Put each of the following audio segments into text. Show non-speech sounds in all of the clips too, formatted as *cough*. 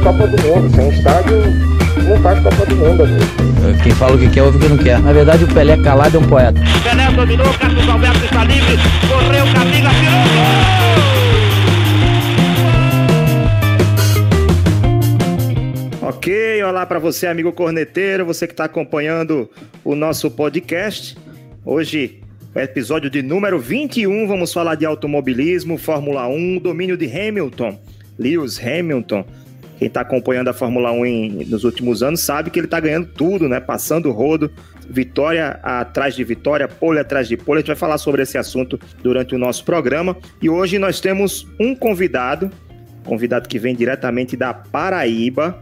A Copa do Mundo. Sem estádio, não faz Copa do Mundo, amigo. Quem fala o que quer, ouve o que não quer. Na verdade, o Pelé calado é um poeta. Pelé dominou, Carlos Alberto está livre, correu, Camila, tirou Ok, olá para você, amigo corneteiro, você que está acompanhando o nosso podcast. Hoje episódio de número 21, vamos falar de automobilismo, Fórmula 1, domínio de Hamilton, Lewis Hamilton. Quem está acompanhando a Fórmula 1 em, nos últimos anos sabe que ele está ganhando tudo, né? Passando o rodo, vitória atrás de vitória, pole atrás de pole. A gente vai falar sobre esse assunto durante o nosso programa. E hoje nós temos um convidado, convidado que vem diretamente da Paraíba.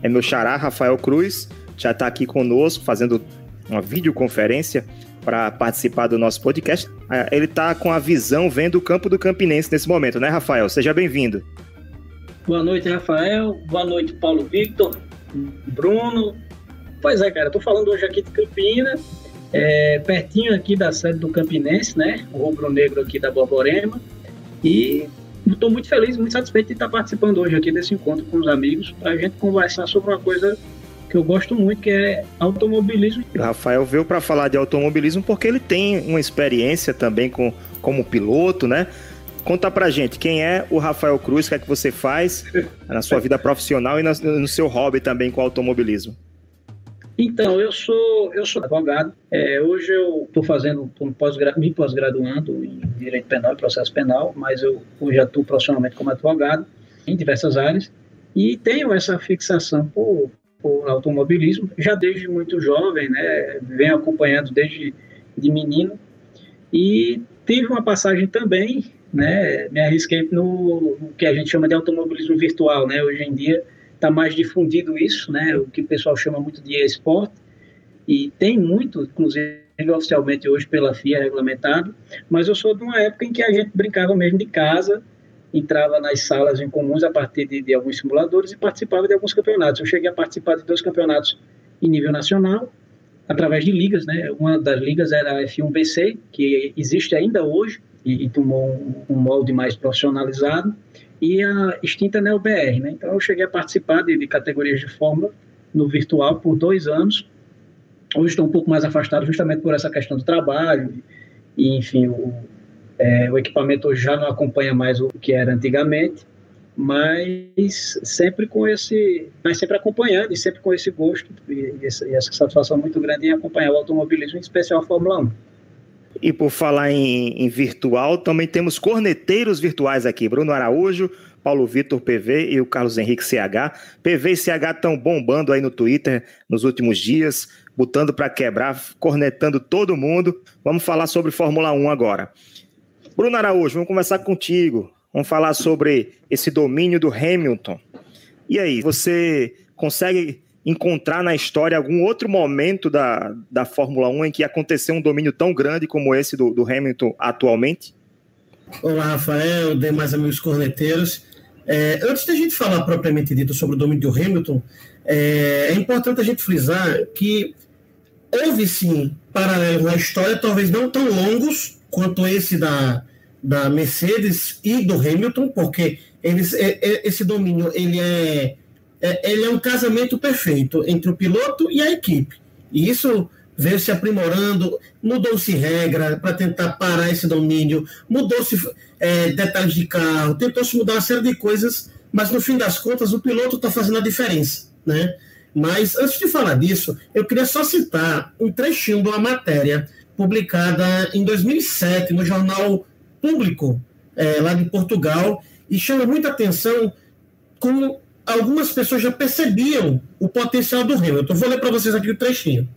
É meu xará, Rafael Cruz, já está aqui conosco fazendo uma videoconferência para participar do nosso podcast. É, ele está com a visão vendo o campo do Campinense nesse momento, né, Rafael? Seja bem-vindo. Boa noite, Rafael. Boa noite, Paulo Victor, Bruno. Pois é, cara, estou falando hoje aqui de Campinas, é, pertinho aqui da sede do Campinense, né? O rubro-negro aqui da Borborema. E estou muito feliz, muito satisfeito de estar participando hoje aqui desse encontro com os amigos, para a gente conversar sobre uma coisa que eu gosto muito, que é automobilismo. Rafael veio para falar de automobilismo porque ele tem uma experiência também com, como piloto, né? Conta pra gente, quem é o Rafael Cruz, o que é que você faz na sua vida profissional e no seu hobby também com o automobilismo? Então, eu sou, eu sou advogado. É, hoje eu estou fazendo, tô pós me pós-graduando em Direito Penal e Processo Penal, mas eu hoje atuo profissionalmente como advogado em diversas áreas e tenho essa fixação por por automobilismo, já desde muito jovem, né, venho acompanhando desde de menino, e tive uma passagem também, né, me arrisquei no, no que a gente chama de automobilismo virtual, né, hoje em dia está mais difundido isso, né, o que o pessoal chama muito de esporte, e tem muito, inclusive oficialmente hoje pela FIA regulamentado, mas eu sou de uma época em que a gente brincava mesmo de casa, entrava nas salas em comuns a partir de, de, alguns simuladores e participava de alguns campeonatos. Eu cheguei a participar de dois campeonatos em nível nacional, através de ligas, né? Uma das ligas era a F1BC, que existe ainda hoje e, e tomou um, molde mais profissionalizado, e a extinta NeoBR, né? Então eu cheguei a participar de, de categorias de Fórmula no virtual por dois anos. Hoje estou um pouco mais afastado justamente por essa questão do trabalho e, enfim, o, é, o equipamento hoje já não acompanha mais o que era antigamente, mas sempre com esse, mas sempre acompanhando e sempre com esse gosto e essa satisfação muito grande em acompanhar o automobilismo, em especial a Fórmula 1. E por falar em, em, virtual, também temos corneteiros virtuais aqui. Bruno Araújo, Paulo Vitor PV e o Carlos Henrique CH. PV e CH estão bombando aí no Twitter nos últimos dias, botando para quebrar, cornetando todo mundo. Vamos falar sobre Fórmula 1 agora. Bruno Araújo, vamos conversar contigo. Vamos falar sobre esse domínio do Hamilton. E aí, você consegue encontrar na história algum outro momento da, da Fórmula 1 em que aconteceu um domínio tão grande como esse do, do Hamilton atualmente? Olá, Rafael, demais amigos corneteiros. É, antes da gente falar propriamente dito sobre o domínio do Hamilton, é, é importante a gente frisar que houve sim paralelos na história, talvez não tão longos quanto esse da, da Mercedes e do Hamilton, porque eles, é, é, esse domínio ele é, é, ele é um casamento perfeito entre o piloto e a equipe. E isso veio se aprimorando, mudou-se regra para tentar parar esse domínio, mudou-se é, detalhes de carro, tentou-se mudar uma série de coisas, mas no fim das contas o piloto está fazendo a diferença, né? Mas antes de falar disso, eu queria só citar um trechinho de uma matéria publicada em 2007 no jornal público é, lá de Portugal e chama muita atenção como algumas pessoas já percebiam o potencial do Hamilton. Vou ler para vocês aqui o trechinho.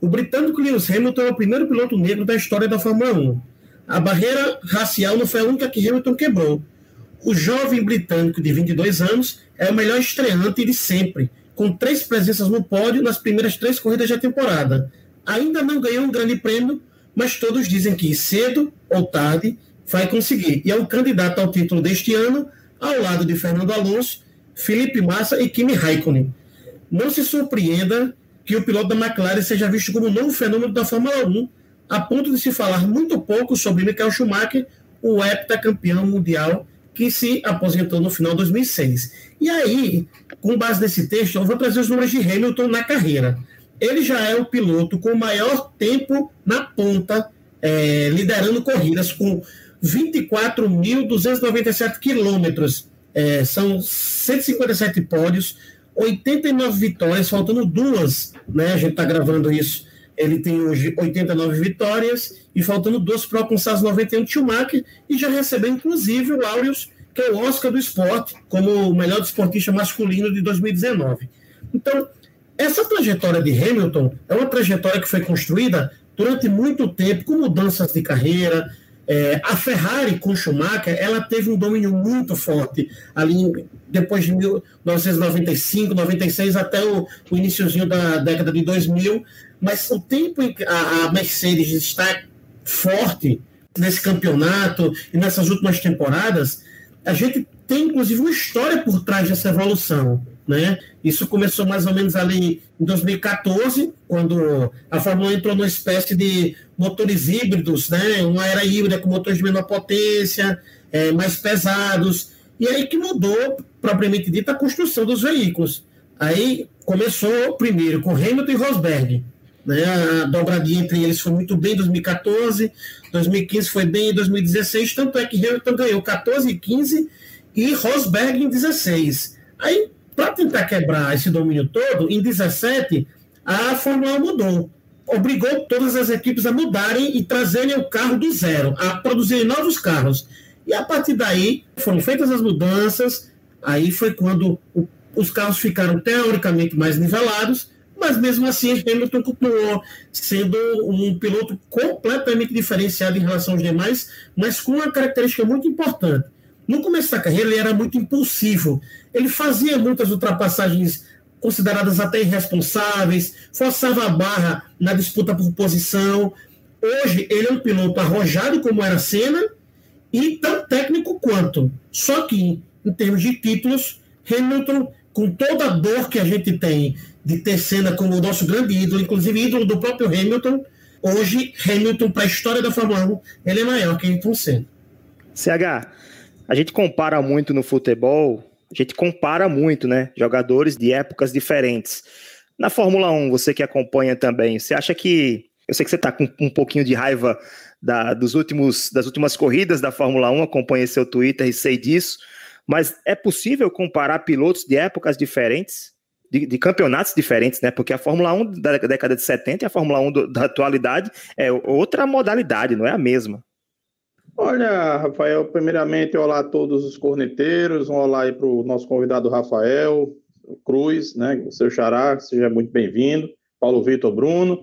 O britânico Lewis Hamilton é o primeiro piloto negro da história da Fórmula 1. A barreira racial não foi a única que Hamilton quebrou. O jovem britânico de 22 anos é o melhor estreante de sempre, com três presenças no pódio nas primeiras três corridas da temporada. Ainda não ganhou um grande prêmio, mas todos dizem que cedo ou tarde vai conseguir. E é o candidato ao título deste ano, ao lado de Fernando Alonso, Felipe Massa e Kimi Raikkonen. Não se surpreenda que o piloto da McLaren seja visto como um novo fenômeno da Fórmula 1, a ponto de se falar muito pouco sobre Michael Schumacher, o heptacampeão mundial que se aposentou no final de 2006. E aí, com base nesse texto, eu vou trazer os números de Hamilton na carreira. Ele já é o piloto com maior tempo na ponta, é, liderando corridas, com 24.297 quilômetros. É, são 157 pódios, 89 vitórias, faltando duas, né? A gente está gravando isso. Ele tem hoje 89 vitórias e faltando duas para alcançar as 91 de Schumacher e já recebeu, inclusive, o Aureus, que é o Oscar do esporte, como o melhor esportista masculino de 2019. Então, essa trajetória de Hamilton é uma trajetória que foi construída durante muito tempo, com mudanças de carreira, é, a Ferrari com Schumacher, ela teve um domínio muito forte ali depois de 1995, 96 até o, o iníciozinho da década de 2000, mas o tempo em que a, a Mercedes está forte nesse campeonato e nessas últimas temporadas, a gente tem inclusive uma história por trás dessa evolução. Né? Isso começou mais ou menos ali em 2014, quando a Fórmula 1 entrou numa espécie de motores híbridos, né? uma era híbrida com motores de menor potência, é, mais pesados, e aí que mudou, propriamente dito, a construção dos veículos. Aí começou primeiro com Hamilton e Rosberg. Né? A dobradinha entre eles foi muito bem em 2014, 2015 foi bem em 2016, tanto é que Hamilton ganhou 14 e 15 e Rosberg em 16. Aí para tentar quebrar esse domínio todo, em 17, a Fórmula 1 mudou. Obrigou todas as equipes a mudarem e trazerem o carro do zero, a produzirem novos carros. E a partir daí foram feitas as mudanças, aí foi quando o, os carros ficaram teoricamente mais nivelados, mas mesmo assim Hamilton continuou sendo um piloto completamente diferenciado em relação aos demais, mas com uma característica muito importante. No começo da carreira, ele era muito impulsivo. Ele fazia muitas ultrapassagens consideradas até irresponsáveis, forçava a barra na disputa por posição. Hoje, ele é um piloto arrojado, como era Senna, e tão técnico quanto. Só que, em termos de títulos, Hamilton, com toda a dor que a gente tem de ter Senna como o nosso grande ídolo, inclusive ídolo do próprio Hamilton, hoje, Hamilton, para a história da Fórmula 1, ele é maior que Ayrton Senna. CH, a gente compara muito no futebol, a gente compara muito, né? Jogadores de épocas diferentes. Na Fórmula 1, você que acompanha também, você acha que. Eu sei que você está com um pouquinho de raiva da, dos últimos, das últimas corridas da Fórmula 1, acompanhei seu Twitter e sei disso, mas é possível comparar pilotos de épocas diferentes? De, de, campeonatos diferentes, né? Porque a Fórmula 1 da década de 70 e a Fórmula 1 do, da atualidade é outra modalidade, não é a mesma. Olha, Rafael, primeiramente, olá a todos os corneteiros, um olá aí para o nosso convidado Rafael Cruz, né, o seu xará, seja muito bem-vindo, Paulo Vitor Bruno.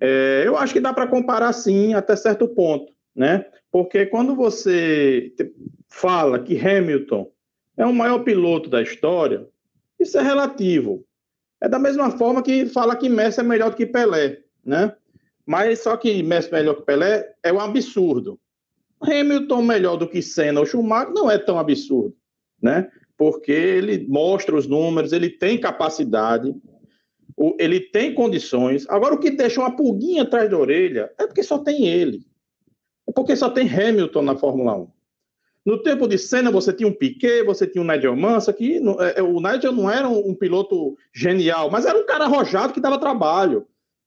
É, eu acho que dá para comparar sim, até certo ponto, né? Porque quando você fala que Hamilton é o maior piloto da história, isso é relativo. É da mesma forma que fala que Messi é melhor do que Pelé, né? Mas só que Messi é melhor que Pelé é um absurdo. Hamilton melhor do que Senna ou Schumacher não é tão absurdo, né? Porque ele mostra os números, ele tem capacidade, ele tem condições. Agora, o que deixa uma pulguinha atrás da orelha é porque só tem ele. É porque só tem Hamilton na Fórmula 1. No tempo de Senna, você tinha um Piquet, você tinha um Nigel Mansell, que é, é, o Nigel não era um, um piloto genial, mas era um cara arrojado que dava trabalho.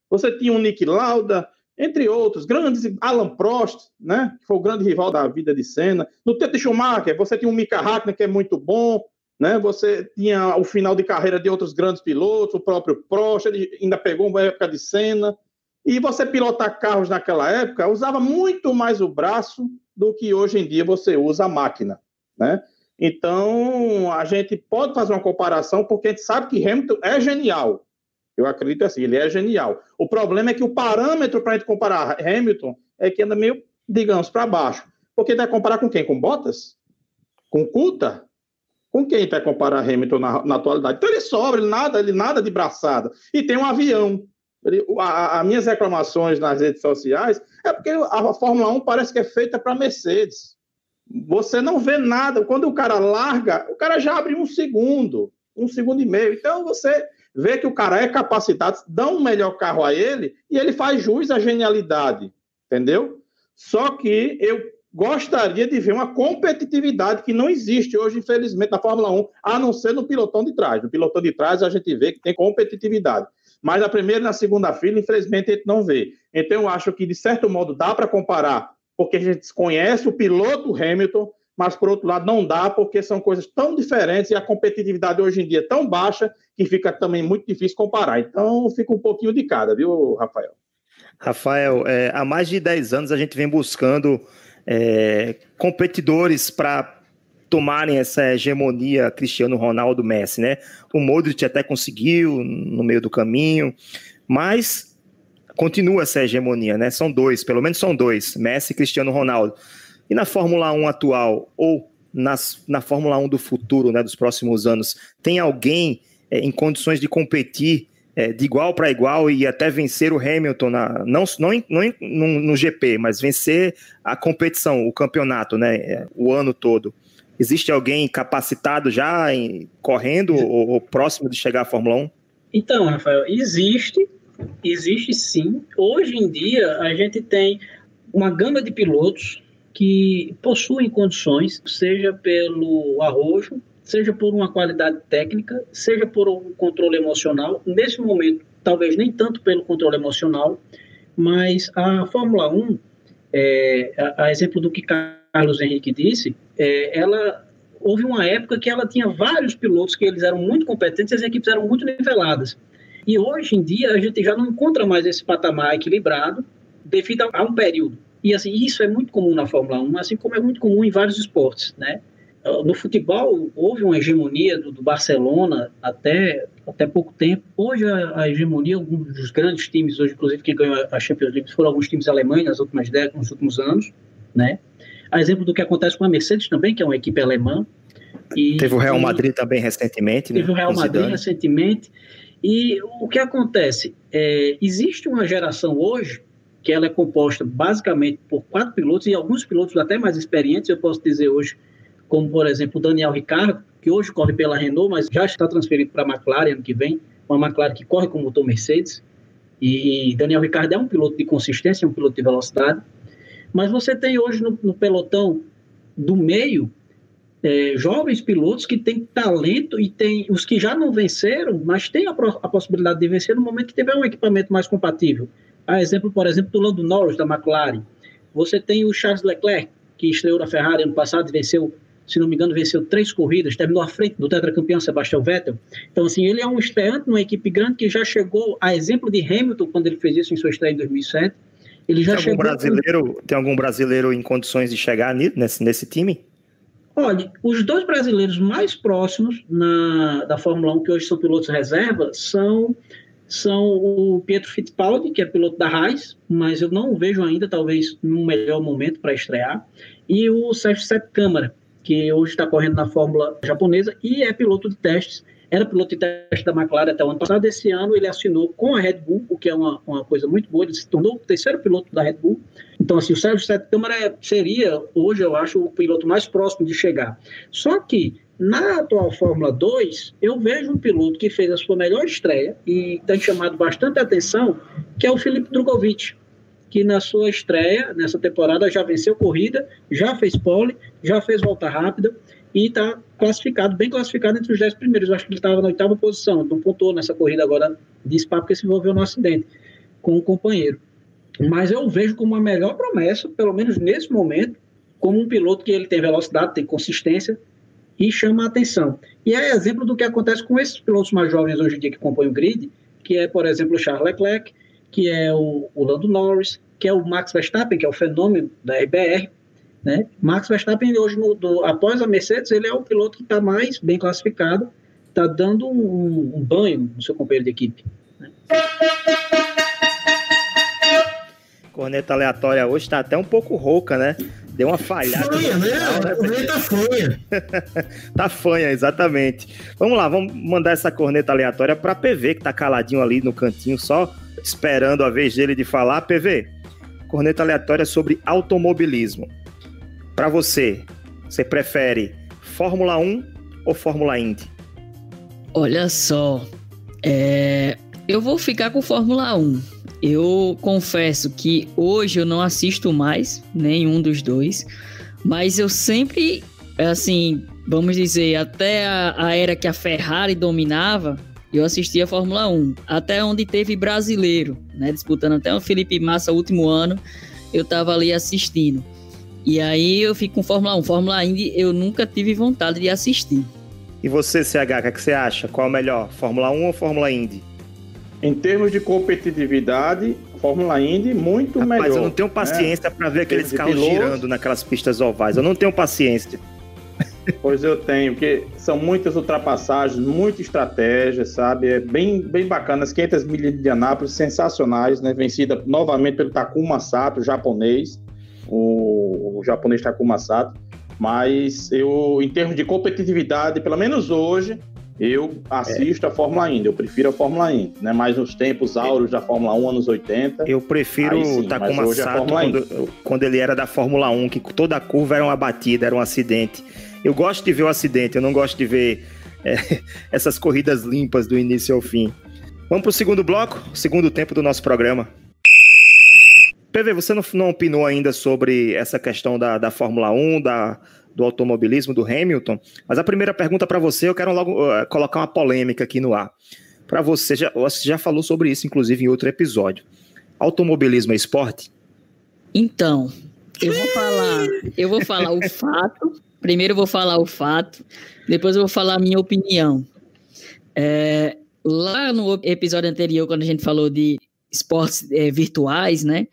Você tinha um Nick Lauda, entre outros, grandes, Alan Prost, né, que foi o grande rival da vida de Senna. No tempo de Schumacher, você tinha o Mika Hakkinen, que é muito bom, né, você tinha o final de carreira de outros grandes pilotos, o próprio Prost, ele ainda pegou uma época de Senna. E você pilotar carros naquela época usava muito mais o braço do que hoje em dia você usa a máquina, né? Então, a gente pode fazer uma comparação porque a gente sabe que Hamilton é genial, eu acredito assim, ele é genial. O problema é que o parâmetro para a gente comparar Hamilton é que anda meio, digamos, para baixo. Porque vai comparar com quem? Com Bottas? Com Coulter? Com quem vai comparar Hamilton na, na, atualidade? Então ele sobra, ele nada, ele nada de braçada. E tem um avião. Ele, a, a, minhas reclamações nas redes sociais é porque a Fórmula 1 parece que é feita para Mercedes. Você não vê nada. Quando o cara larga, o cara já abre um segundo, um segundo e meio. Então você vê que o cara é capacitado, dá um melhor carro a ele e ele faz jus à genialidade, entendeu? Só que eu gostaria de ver uma competitividade que não existe hoje, infelizmente, na Fórmula 1, a não ser no pilotão de trás. No pilotão de trás a gente vê que tem competitividade. Mas na primeira e na segunda fila, infelizmente, a gente não vê. Então, eu acho que, de certo modo, dá para comparar, porque a gente conhece o piloto Hamilton, mas, por outro lado, não dá, porque são coisas tão diferentes e a competitividade hoje em dia é tão baixa que fica também muito difícil comparar. Então, fica um pouquinho de cada, viu, Rafael? Rafael, é, há mais de 10 anos a gente vem buscando é, competidores para tomarem essa hegemonia Cristiano Ronaldo Messi, né? O Modric até conseguiu no meio do caminho, mas continua essa hegemonia, né? São dois, pelo menos são dois, Messi e Cristiano Ronaldo. E na Fórmula 1 atual ou nas, na Fórmula 1 do futuro, né, dos próximos anos, tem alguém é, em condições de competir é, de igual para igual e até vencer o Hamilton, na, não, não, não no, no, GP, mas vencer a competição, o campeonato, né, é, o ano todo. Existe alguém capacitado já em, correndo ou, ou, próximo de chegar à Fórmula 1? Então, Rafael, existe, existe sim. Hoje em dia, a gente tem uma gama de pilotos que possuem condições, seja pelo arrojo, seja por uma qualidade técnica, seja por um controle emocional. Nesse momento, talvez nem tanto pelo controle emocional, mas a Fórmula 1, é, a, a, exemplo do que Carlos Henrique disse, é, ela houve uma época que ela tinha vários pilotos que eles eram muito competentes e as equipes eram muito niveladas. E hoje em dia a gente já não encontra mais esse patamar equilibrado devido a, a um período. E assim, isso é muito comum na Fórmula 1, assim como é muito comum em vários esportes, né? No futebol, houve uma hegemonia do, do Barcelona até, até pouco tempo. Hoje, a, a, hegemonia, alguns dos grandes times, hoje, inclusive, que ganhou a Champions League, foram alguns times alemães nas últimas décadas, nos últimos anos, né? A exemplo do que acontece com a Mercedes também, que é uma equipe alemã. E, teve o Real Madrid também recentemente, né? Teve o Real Madrid recentemente. E o que acontece? É, existe uma geração hoje que ela é composta basicamente por quatro pilotos e alguns pilotos até mais experientes, eu posso dizer hoje, como por exemplo o Daniel Ricciardo, que hoje corre pela Renault, mas já está transferido para a McLaren ano que vem, uma McLaren que corre com motor Mercedes. E Daniel Ricciardo é um piloto de consistência, um piloto de velocidade. Mas você tem hoje no, no pelotão do meio é, jovens pilotos que têm talento e tem os que já não venceram, mas têm a, a, possibilidade de vencer no momento que tiver um equipamento mais compatível. A exemplo, por exemplo, do Lando Norris da McLaren. Você tem o Charles Leclerc, que estreou na Ferrari ano passado e venceu se não me engano, venceu três corridas, terminou à frente do tetracampeão Sebastian Vettel. Então, assim, ele é um estreante numa equipe grande que já chegou a exemplo de Hamilton quando ele fez isso em sua estreia em 2007. Ele já tem chegou. Algum brasileiro, com... Tem algum brasileiro em condições de chegar nesse, nesse time? Olha, os dois brasileiros mais próximos na, da Fórmula 1, que hoje são pilotos reserva, são, são o Pietro Fittipaldi, que é piloto da Haas, mas eu não vejo ainda, talvez, num melhor momento para estrear, e o Sérgio Sete Câmara, que hoje está correndo na Fórmula japonesa e é piloto de testes. Era piloto de teste da McLaren até o ano passado. Esse ano ele assinou com a Red Bull, o que é uma, uma coisa muito boa. Ele se tornou o terceiro piloto da Red Bull. Então, assim, o Sérgio Sete Câmara seria, hoje, eu acho, o piloto mais próximo de chegar. Só que, na atual Fórmula 2, eu vejo um piloto que fez a sua melhor estreia e tem chamado bastante atenção, que é o Felipe Drogovic que na sua estreia, nessa temporada, já venceu corrida, já fez pole, já fez volta rápida e está classificado, bem classificado entre os 10 primeiros. Eu acho que ele estava na oitava posição, não pontuou nessa corrida agora de Spa porque se envolveu no acidente com o um companheiro. Mas eu vejo como a melhor promessa, pelo menos nesse momento, como um piloto que ele tem velocidade, tem consistência e chama a atenção. E é exemplo do que acontece com esses pilotos mais jovens hoje em dia que compõem o grid, que é, por exemplo, o Charles Leclerc, que é o, o Lando Norris, que é o Max Verstappen, que é o fenômeno da RBR. Né? Max Verstappen, hoje, no, do, após a Mercedes, ele é o piloto que está mais bem classificado, está dando um, um, banho no seu companheiro de equipe. Né? Corneta aleatória hoje está até um pouco rouca, né? Deu uma falhada. Fanha, né? né? Tá fanha. tá fanha, exatamente. Vamos lá, vamos mandar essa corneta aleatória para PV, que tá caladinho ali no cantinho, só esperando a vez dele de falar. PV, corneta aleatória sobre automobilismo. Para você, você prefere Fórmula 1 ou Fórmula Indy? Olha só, é... eu vou ficar com Fórmula 1. Eu confesso que hoje eu não assisto mais nenhum dos dois, mas eu sempre, assim, vamos dizer, até a, a era que a Ferrari dominava, eu assistia a Fórmula 1, até onde teve brasileiro, né, disputando até o Felipe Massa último ano, eu tava ali assistindo. E aí eu fico com Fórmula 1. Fórmula Indy eu nunca tive vontade de assistir. E você, CH, o é que você acha? Qual é o melhor, Fórmula 1 ou Fórmula Indy? Em termos de competitividade, Fórmula Indy muito Rapaz, melhor. eu não tenho paciência né? para ver aqueles carros pilotos. girando naquelas pistas ovais. Eu não tenho paciência. Pois eu tenho, porque são muitas ultrapassagens, muita estratégia, sabe? É bem, bem bacana. As 500 milhas de Anápolis, sensacionais, né? Vencida novamente pelo Takuma Sato, japonês. O, o japonês Takuma Sato. Mas eu, em termos de competitividade, pelo menos hoje, eu assisto é. a Fórmula Indy, eu prefiro a Fórmula Indy, né? Mais nos tempos áureos da Fórmula 1, anos 80. Eu prefiro o Takuma é Sato quando, quando, ele era da Fórmula 1, que toda curva era uma batida, era um acidente. Eu gosto de ver o acidente, eu não gosto de ver é, *laughs* essas corridas limpas do início ao fim. Vamos para o segundo bloco, segundo tempo do nosso programa. PV, você não, não opinou ainda sobre essa questão da, da Fórmula 1, da, do automobilismo do Hamilton, mas a primeira pergunta para você, eu quero logo uh, colocar uma polêmica aqui no ar. Para você, já, você já falou sobre isso, inclusive, em outro episódio. Automobilismo é esporte? Então, eu vou falar, eu vou falar o *laughs* fato Primeiro eu vou falar o fato, depois eu vou falar a minha opinião. É, lá no episódio anterior, quando a gente falou de esportes é, virtuais, né?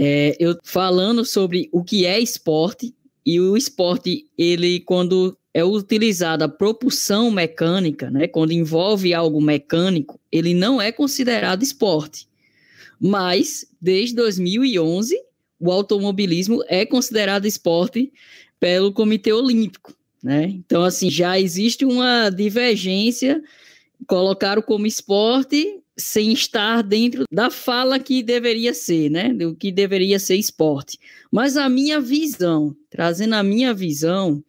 É, eu falando sobre o que é esporte e o esporte, ele quando é utilizado a propulsão mecânica, né? Quando envolve algo mecânico, ele não é considerado esporte. Mas desde 2011 o automobilismo é considerado esporte pelo Comitê Olímpico, né? Então, assim, já existe uma divergência, colocaram como esporte sem estar dentro da fala que deveria ser, né? Do que deveria ser esporte. Mas a minha visão, trazendo a minha visão,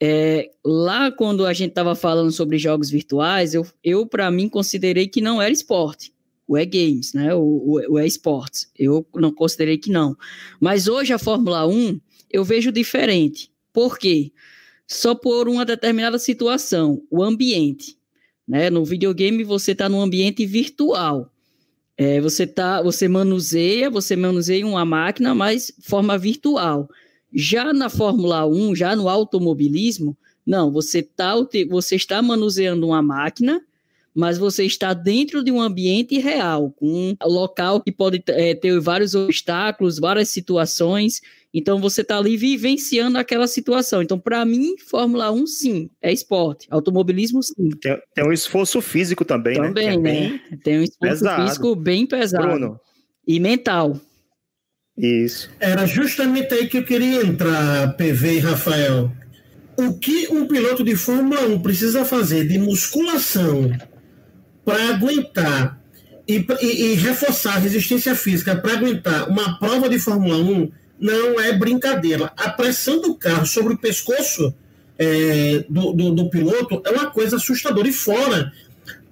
é, lá quando a gente estava falando sobre jogos virtuais, eu, eu para mim considerei que não era esporte. O e-games, né? O, o, o e-sports. Eu não considerei que não. Mas hoje a Fórmula 1 eu vejo diferente. Por quê? Só por uma determinada situação, o ambiente. Né? No videogame você está num ambiente virtual. É, você tá, você manuseia, você manuseia uma máquina, mas forma virtual. Já na Fórmula 1, já no automobilismo, não, você, tá, você está manuseando uma máquina, mas você está dentro de um ambiente real, um local que pode é, ter vários obstáculos, várias situações. Então você está ali vivenciando aquela situação. Então, para mim, Fórmula 1, sim, é esporte. Automobilismo, sim. Tem, tem um esforço físico também, também né? Também, né? Tem um esforço pesado. físico bem pesado. Bruno. E mental. Isso. Era justamente aí que eu queria entrar, PV e Rafael. O que um piloto de Fórmula 1 precisa fazer de musculação para aguentar e, e, e, reforçar a resistência física para aguentar uma prova de Fórmula 1 não é brincadeira. A pressão do carro sobre o pescoço é, do, do, do, piloto é uma coisa assustadora. E fora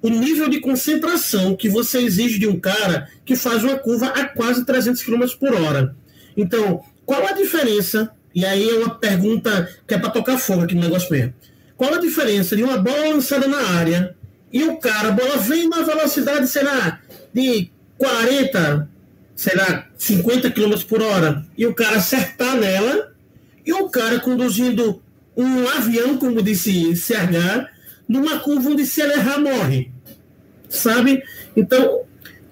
o nível de concentração que você exige de um cara que faz uma curva a quase 300 km por hora. Então, qual a diferença? E aí é uma pergunta que é para tocar fogo aqui no negócio mesmo. Qual a diferença de uma bola lançada na área e o cara, a bola vem uma velocidade, sei lá, de 40, sei lá, 50 km por hora, e o cara acertar nela, e o cara conduzindo um avião, como disse CH, numa curva onde se ele errar, morre. Sabe? Então,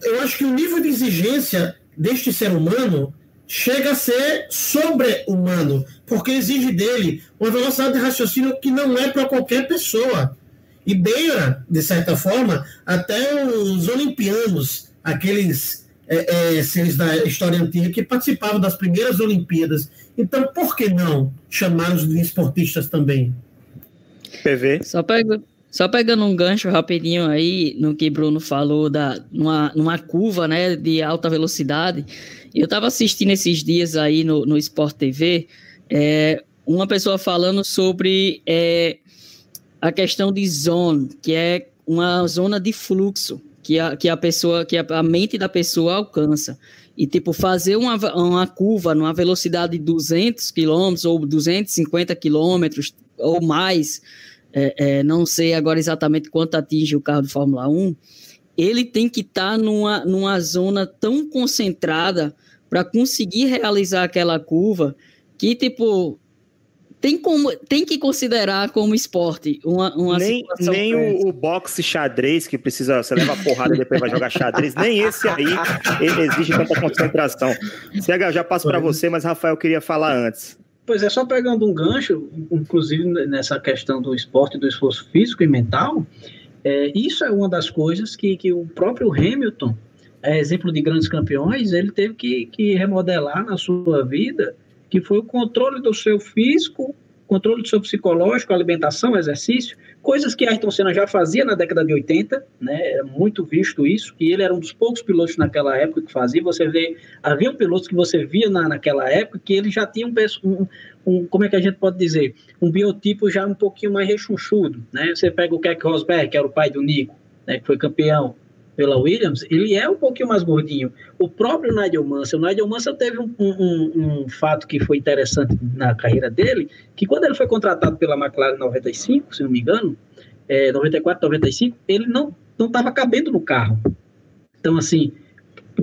eu acho que o nível de exigência deste ser humano chega a ser sobre-humano, porque exige dele uma velocidade de raciocínio que não é para qualquer pessoa. E beira, de certa forma, até os olimpianos, aqueles é, é, seres da história antiga que participavam das primeiras Olimpíadas. Então, por que não chamar os esportistas também? PV? Só, pega, só pegando um gancho rapidinho aí no que Bruno falou, da, numa, numa curva né, de alta velocidade. Eu estava assistindo esses dias aí no, no Sport TV é, uma pessoa falando sobre é, a questão de zone, que é uma zona de fluxo que a, que a pessoa, que a, a mente da pessoa alcança. E, tipo, fazer uma, uma curva numa velocidade de 200 km ou 250 km ou mais, é, é, não sei agora exatamente quanto atinge o carro de Fórmula 1, ele tem que estar tá numa, numa zona tão concentrada para conseguir realizar aquela curva que, tipo, tem, como, tem que considerar como esporte uma, uma nem nem o, o, boxe xadrez, que precisa, você leva a porrada e depois vai jogar xadrez, nem esse aí exige tanta concentração. Cega, já passo para você, mas Rafael queria falar antes. Pois é, só pegando um gancho, inclusive nessa questão do esporte, do esforço físico e mental, é, isso é uma das coisas que, que o próprio Hamilton, é exemplo de grandes campeões, ele teve que, que remodelar na sua vida que foi o controle do seu físico, controle do seu psicológico, alimentação, exercício, coisas que Ayrton Senna já fazia na década de 80, né? Era muito visto isso, e ele era um dos poucos pilotos naquela época que fazia. Você vê, havia pilotos que você via na, naquela época que ele já tinha um, um, um, como é que a gente pode dizer, um biotipo já um pouquinho mais rechonchudo, né? Você pega o Keck Rosberg, que era o pai do Nico, né? Que foi campeão pela Williams, ele é um pouquinho mais gordinho. O próprio Nigel Mansell, o Nigel Mansell teve um, um, um, fato que foi interessante na carreira dele, que quando ele foi contratado pela McLaren em 95, se não me engano, é, 94, 95, ele não estava cabendo no carro. Então, assim,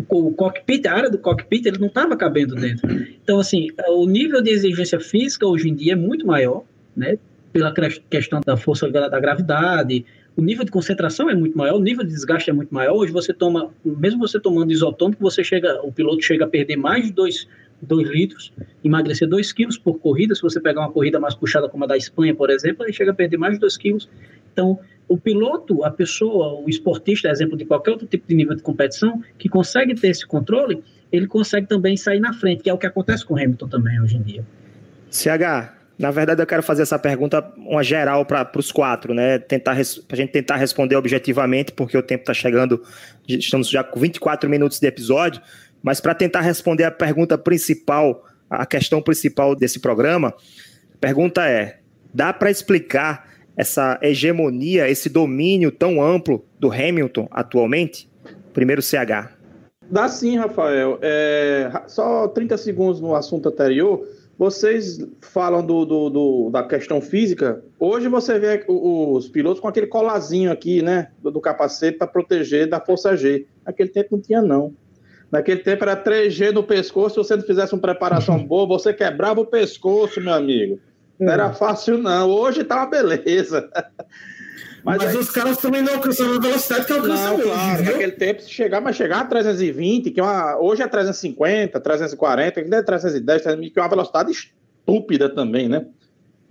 o cockpit, a área do cockpit, ele não estava cabendo dentro. Então, assim, o nível de exigência física hoje em dia é muito maior, né? Pela questão da força da gravidade, o nível de concentração é muito maior, o nível de desgaste é muito maior. Hoje você toma, mesmo você tomando isotônico, você chega, o piloto chega a perder mais de 2 litros, emagrecer 2 quilos por corrida. Se você pegar uma corrida mais puxada como a da Espanha, por exemplo, ele chega a perder mais de 2 quilos. Então, o piloto, a pessoa, o esportista, exemplo de qualquer outro tipo de nível de competição, que consegue ter esse controle, ele consegue também sair na frente, que é o que acontece com o Hamilton também hoje em dia. CH, na verdade, eu quero fazer essa pergunta uma geral para os quatro, né? Tentar a gente tentar responder objetivamente, porque o tempo está chegando, estamos já com 24 minutos de episódio, mas para tentar responder a pergunta principal, a questão principal desse programa, a pergunta é: dá para explicar essa hegemonia, esse domínio tão amplo do Hamilton atualmente? Primeiro CH. Dá sim, Rafael. É, só 30 segundos no assunto anterior. Vocês falam do, do, do, da questão física. Hoje você vê os pilotos com aquele colazinho aqui, né? Do, do capacete para proteger da força G. Naquele tempo não tinha, não. Naquele tempo era 3G no pescoço. Se você não fizesse uma preparação *laughs* boa, você quebrava o pescoço, meu amigo. Não era hum. fácil, não. Hoje tá uma beleza. Mas, mas os caras também não alcançaram a velocidade que alcançam hoje, claro, viu? Naquele tempo, se chegar, mas chegar a 320, que é uma, hoje é 350, 340, que é 310, 310, que é uma velocidade estúpida também, né?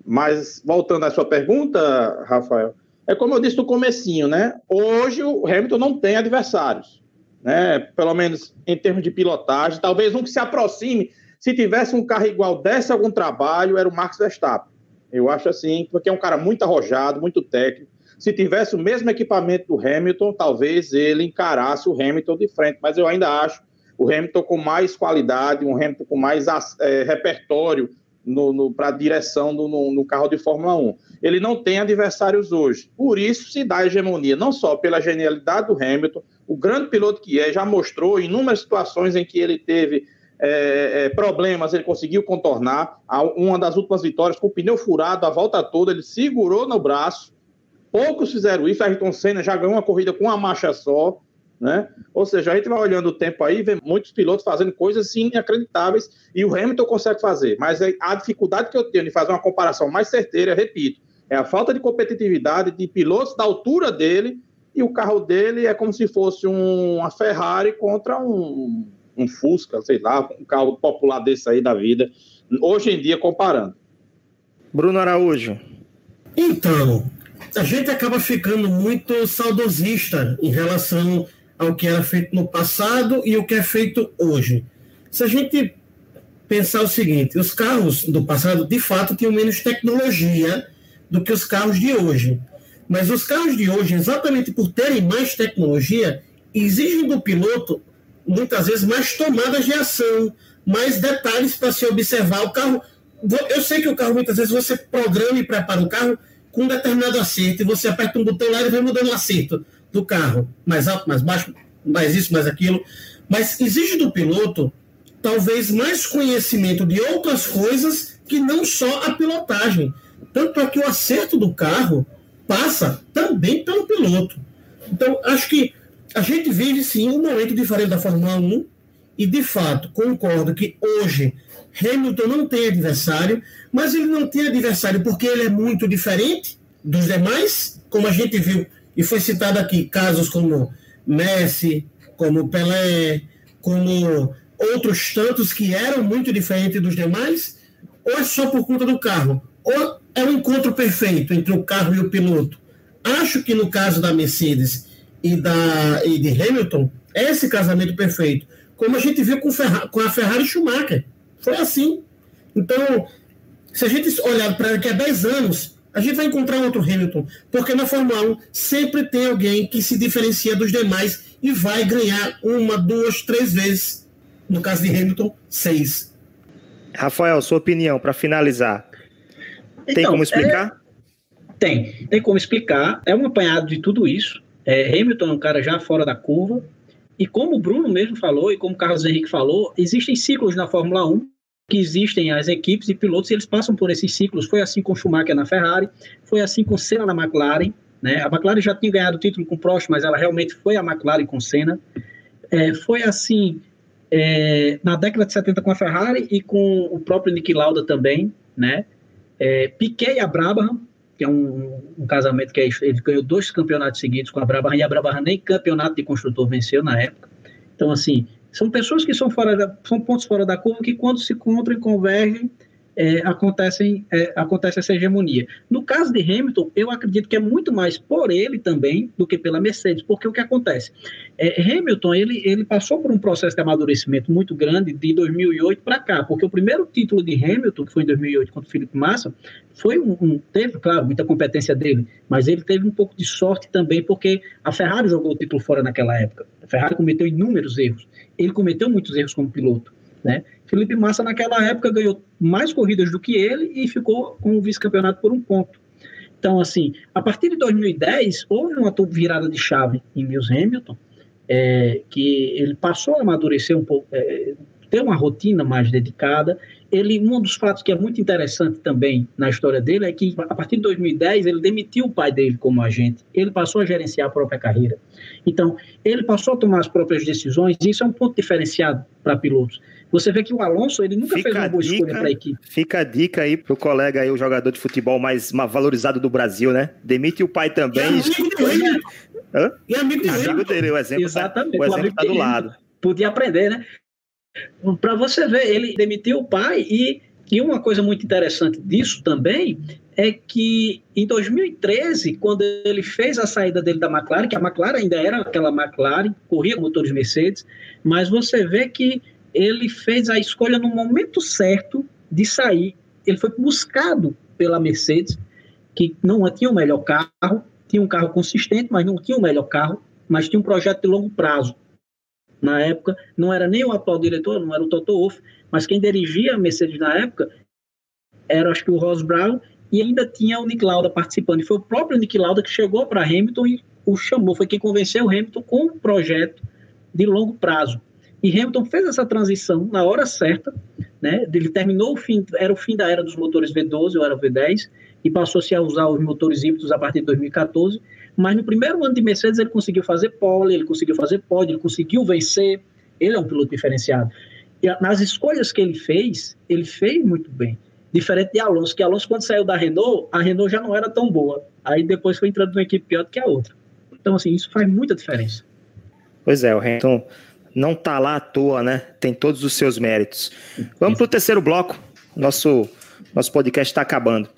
Mas, voltando à sua pergunta, Rafael, é como eu disse no comecinho, né? Hoje o Hamilton não tem adversários, né? Pelo menos em termos de pilotagem, talvez um que se aproxime, se tivesse um carro igual, desse algum trabalho, era o Max Verstappen. Eu acho assim, porque é um cara muito arrojado, muito técnico, se tivesse o mesmo equipamento do Hamilton, talvez ele encarasse o Hamilton de frente, mas eu ainda acho o Hamilton com mais qualidade, um Hamilton com mais é, repertório para a direção do, no, no, carro de Fórmula 1. Ele não tem adversários hoje. Por isso se dá hegemonia, não só pela genialidade do Hamilton, o grande piloto que é, já mostrou inúmeras situações em que ele teve é, é, problemas, ele conseguiu contornar. Uma das últimas vitórias com o pneu furado, a volta toda, ele segurou no braço Poucos fizeram isso. Ayrton Senna já ganhou uma corrida com uma marcha só. Né? Ou seja, a gente vai olhando o tempo aí, vê muitos pilotos fazendo coisas assim, inacreditáveis e o Hamilton consegue fazer. Mas a dificuldade que eu tenho de fazer uma comparação mais certeira, repito, é a falta de competitividade de pilotos da altura dele e o carro dele é como se fosse um, uma Ferrari contra um, um Fusca, sei lá, um carro popular desse aí da vida, hoje em dia comparando. Bruno Araújo. Então, a gente acaba ficando muito saudosista em relação ao que era feito no passado e o que é feito hoje. Se a gente pensar o seguinte, os carros do passado de fato tinham menos tecnologia do que os carros de hoje. Mas os carros de hoje, exatamente por terem mais tecnologia, exigem do piloto muitas vezes mais tomadas de ação, mais detalhes para se observar o carro. Eu sei que o carro muitas vezes você programa e prepara o carro com um determinado acerto, e você aperta um botão lá e vai mudando o acerto. do carro, mais alto, mais baixo, mais isso, mais aquilo, mas exige do piloto talvez mais conhecimento de outras coisas que não só a pilotagem. Tanto é que o acerto do carro passa também pelo piloto. Então, acho que a gente vive sim um momento diferente da Fórmula 1 e, de fato, concordo que hoje Hamilton não tem adversário, mas ele não tem adversário porque ele é muito diferente dos demais, como a gente viu e foi citado aqui casos como Messi, como Pelé, como outros tantos que eram muito diferentes dos demais, ou é só por conta do carro? Ou é um encontro perfeito entre o carro e o piloto? Acho que no caso da Mercedes e, da, e de Hamilton, é esse casamento perfeito. Como a gente viu com, Ferra, com a Ferrari Schumacher. Foi assim. Então, se a gente olhar para daqui a 10 anos, a gente vai encontrar outro Hamilton. Porque na Fórmula 1 sempre tem alguém que se diferencia dos demais e vai ganhar uma, duas, três vezes. No caso de Hamilton, seis. Rafael, sua opinião para finalizar. Tem Então, como explicar? Tem, tem como explicar. É um apanhado de tudo isso. É, Hamilton é um cara já fora da curva. E como o Bruno mesmo falou, e como o Carlos Henrique falou, existem ciclos na Fórmula 1 que existem as equipes e pilotos e eles passam por esses ciclos. Foi assim com Schumacher na Ferrari, foi assim com Senna na McLaren. Né? A McLaren já tinha ganhado o título com Prost, mas ela realmente foi a McLaren com Senna. É, foi assim é, na década de 70 com a Ferrari e com o próprio Nick Lauda também. Né? É, Piquet e a Brabham, que é um, um casamento que é, ele ganhou dois campeonatos seguidos com a Brabham, e a Brabham nem campeonato de construtor venceu na época. Então, assim, são pessoas que são fora da, são pontos fora da curva que quando se encontram e convergem é, acontecem, é, acontece essa hegemonia. No caso de Hamilton, eu acredito que é muito mais por ele também do que pela Mercedes, porque o que acontece? É, Hamilton, ele, ele passou por um processo de amadurecimento muito grande de 2008 para cá, porque o primeiro título de Hamilton, que foi em 2008 contra o Felipe Massa, foi um, um, teve, claro, muita competência dele, mas ele teve um pouco de sorte também, porque a Ferrari jogou o título fora naquela época. A Ferrari cometeu inúmeros erros. Ele cometeu muitos erros como piloto. Né? Felipe Massa, naquela época, ganhou mais corridas do que ele e ficou com o vice-campeonato por um ponto. Então, assim, a partir de 2010, houve uma virada de chave em Lewis Hamilton, é, que ele passou a amadurecer um pouco, é, ter uma rotina mais dedicada. Ele, um dos fatos que é muito interessante também na história dele é que, a partir de 2010, ele demitiu o pai dele como agente. Ele passou a gerenciar a própria carreira. Então, ele passou a tomar as próprias decisões, e isso é um ponto diferenciado para pilotos. Você vê que o Alonso, ele nunca Fica fez uma a boa dica- escolha para a equipe. Fica a dica aí pro colega aí, o jogador de futebol mais ma- valorizado do Brasil, né? Demite o pai E também. amigo de Hamilton. Hã? E amigo de Amigo dele, o exemplo, Exatamente, tá, o o exemplo amigo tá do dele. lado. podia aprender, né? Para você ver, ele demitiu o pai e, e uma coisa muito interessante disso também é que em 2013, quando ele fez a saída dele da McLaren, que a McLaren ainda era aquela McLaren, corria com motores Mercedes, mas você vê que ele fez a escolha no momento certo de sair. Ele foi buscado pela Mercedes, que não tinha o melhor carro, tinha um carro consistente, mas não tinha o melhor carro, mas tinha um projeto de longo prazo na época, não era nem o atual diretor, não era o Toto Wolff, mas quem dirigia a Mercedes na época era, acho que, o Ross Brown, e ainda tinha o Nick Lauda participando. E foi o próprio Nick Lauda que chegou para Hamilton e o chamou, foi quem convenceu o Hamilton com um projeto de longo prazo. E Hamilton fez essa transição na hora certa, né? Ele terminou o fim, era o fim da era dos motores V12 ou era V10, e passou-se a usar os motores híbridos a partir de 2014. Mas no primeiro ano de Mercedes ele conseguiu fazer pole, ele conseguiu fazer pódio, ele conseguiu vencer. Ele é um piloto diferenciado. E nas escolhas que ele fez, ele fez muito bem. Diferente de Alonso, que Alonso, quando saiu da Renault, a Renault já não era tão boa. Aí depois foi entrando numa equipe pior do que a outra. Então, assim, isso faz muita diferença. Pois é, o Hamilton não tá lá à toa, né? Tem todos os seus méritos. Vamos pro terceiro bloco. Nosso, nosso podcast está acabando.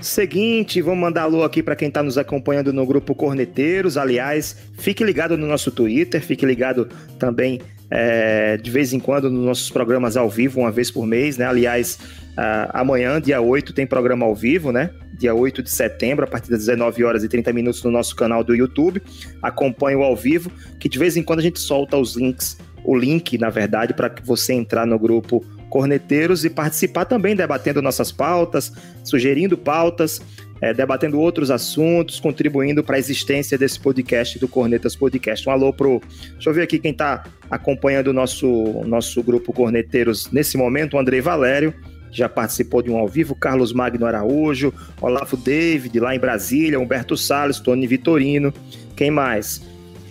Seguinte, vamos mandar alô aqui para quem está nos acompanhando no grupo Corneteiros. Aliás, fique ligado no nosso Twitter, fique ligado também é, de vez em quando nos nossos programas ao vivo, uma vez por mês, né? Aliás, ah, amanhã, dia 8, tem programa ao vivo, né? Dia 8 de setembro, a partir das 19 horas e 30 minutos no nosso canal do YouTube. Acompanhe o ao vivo, que de vez em quando a gente solta os links, o link, na verdade, para que você entrar no grupo Corneteiros e participar também debatendo nossas pautas, sugerindo pautas. é, debatendo outros assuntos, contribuindo para a existência desse podcast do Cornetas Podcast. Um alô pro. Deixa eu ver aqui quem está acompanhando o nosso, nosso grupo Corneteiros nesse momento, o Andrei Valério, já participou de um ao vivo, Carlos Magno Araújo, Olavo David, lá em Brasília, Humberto Salles, Tony Vitorino. Quem mais?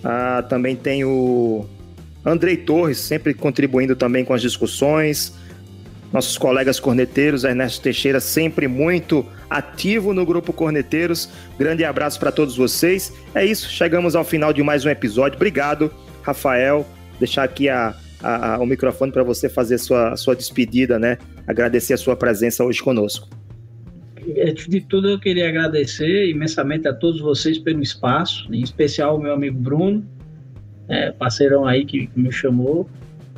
Ah, também tem o Andrei Torres, sempre contribuindo também com as discussões nossos colegas corneteiros, Ernesto Teixeira, sempre muito ativo no grupo Corneteiros. Grande abraço para todos vocês. É isso, chegamos ao final de mais um episódio. Obrigado, Rafael. Deixar aqui a, a, a o microfone para você fazer sua, sua despedida, né? Agradecer a sua presença hoje conosco. Antes de tudo, eu queria agradecer imensamente a todos vocês pelo espaço, em especial o meu amigo Bruno, é, parceirão aí que me chamou.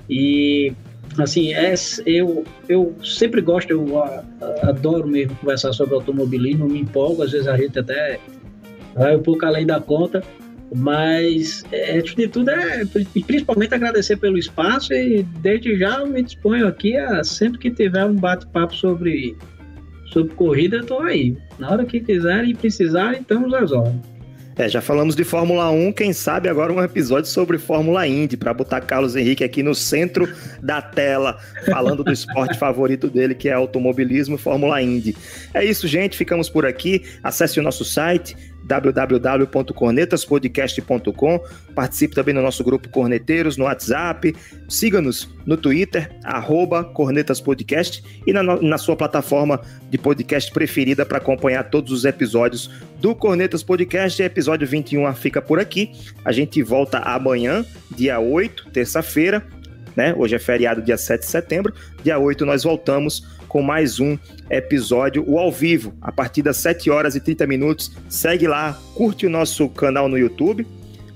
E assim, é, eu, eu sempre gosto, eu adoro mesmo conversar sobre automobilismo, me empolgo, às vezes a gente até vai um pouco além da conta, mas é, antes de tudo é principalmente agradecer pelo espaço e desde já me disponho aqui a sempre que tiver um bate-papo sobre, sobre corrida, eu estou aí. Na hora que quiserem e precisarem, estamos às ordens. É, já falamos de Fórmula 1, quem sabe agora um episódio sobre Fórmula Indy, para botar Carlos Henrique aqui no centro da tela, falando do esporte *laughs* favorito dele, que é automobilismo e Fórmula Indy. É isso, gente, ficamos por aqui. Acesse o nosso site www.cornetaspodcast.com. Participe também no nosso grupo Corneteiros no WhatsApp. Siga-nos no Twitter, Cornetaspodcast e na, na sua plataforma de podcast preferida para acompanhar todos os episódios do Cornetas Podcast. Episódio 21 fica por aqui. A gente volta amanhã, dia 8, terça-feira. Né? Hoje é feriado, dia 7 de setembro. Dia 8 nós voltamos com mais um episódio, o ao vivo, a partir das 7 horas e 30 minutos. Segue lá, curte o nosso canal no YouTube,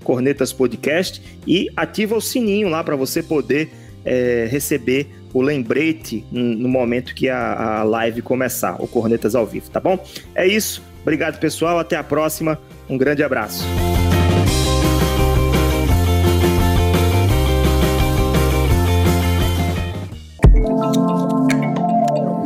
Cornetas Podcast, e ativa o sininho lá para você poder é, receber o lembrete no momento que a, a live começar, o Cornetas ao vivo, tá bom? É isso. Obrigado, pessoal. Até a próxima. Um grande abraço.